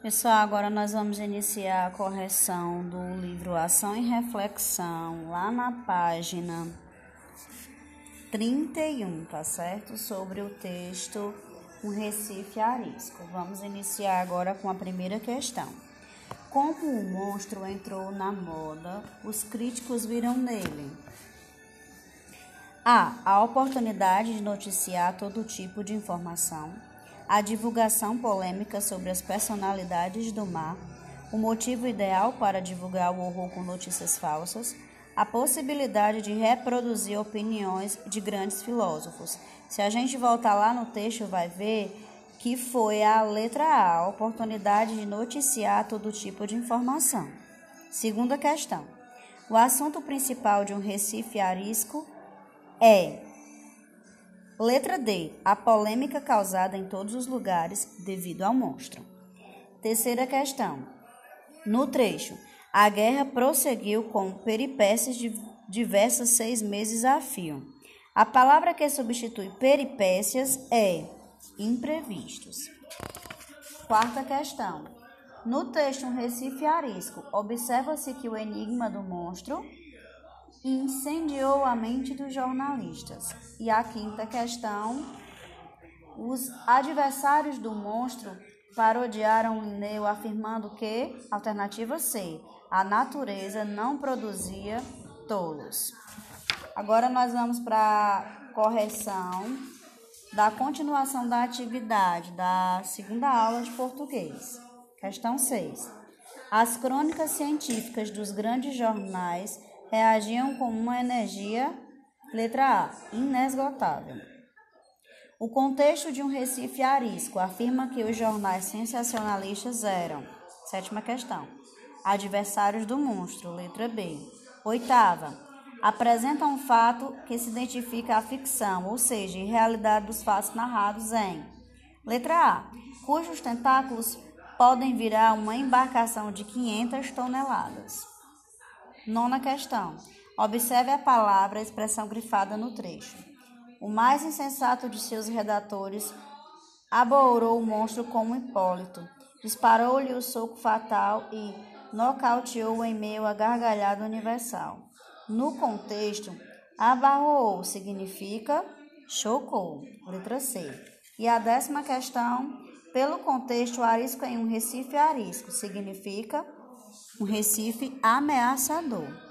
Pessoal, agora nós vamos iniciar a correção do livro Ação e Reflexão, lá na página 31, tá certo? Sobre o texto Um Recife Arisco. Vamos iniciar agora com a primeira questão. Como o monstro entrou na moda, os críticos viram nele a. A oportunidade de noticiar todo tipo de informação. A divulgação polêmica sobre as personalidades do mar. O motivo ideal para divulgar o horror com notícias falsas. A possibilidade de reproduzir opiniões de grandes filósofos. Se a gente voltar lá no texto, vai ver que foi a letra A, a oportunidade de noticiar todo tipo de informação. Segunda questão. O assunto principal de um Recife arisco é Letra D. A polêmica causada em todos os lugares devido ao monstro. Terceira questão. No trecho, a guerra prosseguiu com peripécias de diversas seis meses a fio. A palavra que substitui peripécias é imprevistos. Quarta questão. No texto Um Recife Arisco, observa-se que o enigma do monstro incendiou a mente dos jornalistas. E a quinta questão: os adversários do monstro parodiaram Linneu afirmando que, alternativa C, a natureza não produzia tolos. Agora nós vamos para a correção da continuação da atividade da segunda aula de português. Questão 6. As crônicas científicas dos grandes jornais reagiam com uma energia, letra A, inesgotável. O contexto de um Recife arisco afirma que os jornais sensacionalistas eram, sétima questão, adversários do monstro, letra B. Oitava, apresenta um fato que se identifica à ficção, ou seja, realidade dos fatos narrados em, letra A, cujos tentáculos podem virar uma embarcação de 500 toneladas. Nona questão. Observe a palavra, a expressão grifada no trecho. O mais insensato de seus redatores aborou o monstro como Hipólito, disparou-lhe o soco fatal e nocauteou em meio à gargalhada universal. No contexto, abarroou significa chocou, letra C. E a décima questão, pelo contexto, arisco em um Recife arisco significa um Recife ameaçador.